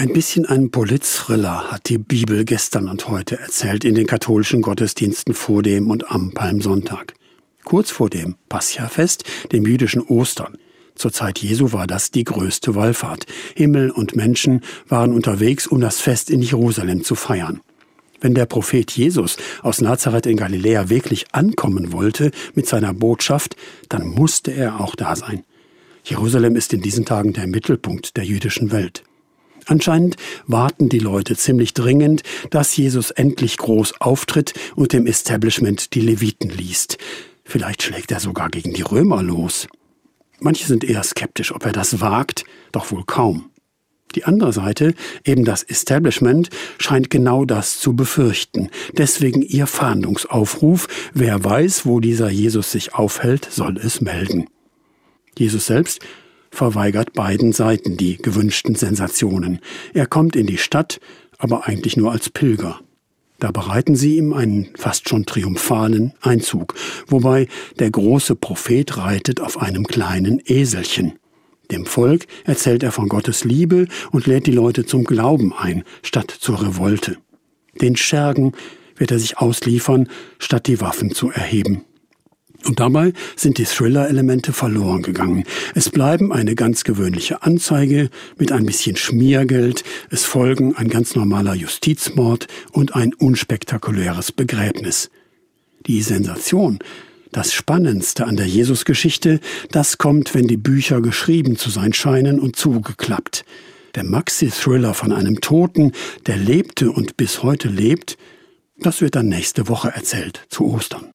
Ein bisschen ein Polizthriller hat die Bibel gestern und heute erzählt in den katholischen Gottesdiensten vor dem und am Palmsonntag. Kurz vor dem Pascha-Fest, dem jüdischen Ostern. Zur Zeit Jesu war das die größte Wallfahrt. Himmel und Menschen waren unterwegs, um das Fest in Jerusalem zu feiern. Wenn der Prophet Jesus aus Nazareth in Galiläa wirklich ankommen wollte mit seiner Botschaft, dann musste er auch da sein. Jerusalem ist in diesen Tagen der Mittelpunkt der jüdischen Welt. Anscheinend warten die Leute ziemlich dringend, dass Jesus endlich groß auftritt und dem Establishment die Leviten liest. Vielleicht schlägt er sogar gegen die Römer los. Manche sind eher skeptisch, ob er das wagt, doch wohl kaum. Die andere Seite, eben das Establishment, scheint genau das zu befürchten. Deswegen ihr Fahndungsaufruf, wer weiß, wo dieser Jesus sich aufhält, soll es melden. Jesus selbst verweigert beiden Seiten die gewünschten Sensationen. Er kommt in die Stadt, aber eigentlich nur als Pilger. Da bereiten sie ihm einen fast schon triumphalen Einzug, wobei der große Prophet reitet auf einem kleinen Eselchen. Dem Volk erzählt er von Gottes Liebe und lädt die Leute zum Glauben ein, statt zur Revolte. Den Schergen wird er sich ausliefern, statt die Waffen zu erheben. Und dabei sind die Thriller-Elemente verloren gegangen. Es bleiben eine ganz gewöhnliche Anzeige mit ein bisschen Schmiergeld, es folgen ein ganz normaler Justizmord und ein unspektakuläres Begräbnis. Die Sensation, das Spannendste an der Jesusgeschichte, das kommt, wenn die Bücher geschrieben zu sein scheinen und zugeklappt. Der Maxi-Thriller von einem Toten, der lebte und bis heute lebt, das wird dann nächste Woche erzählt, zu Ostern.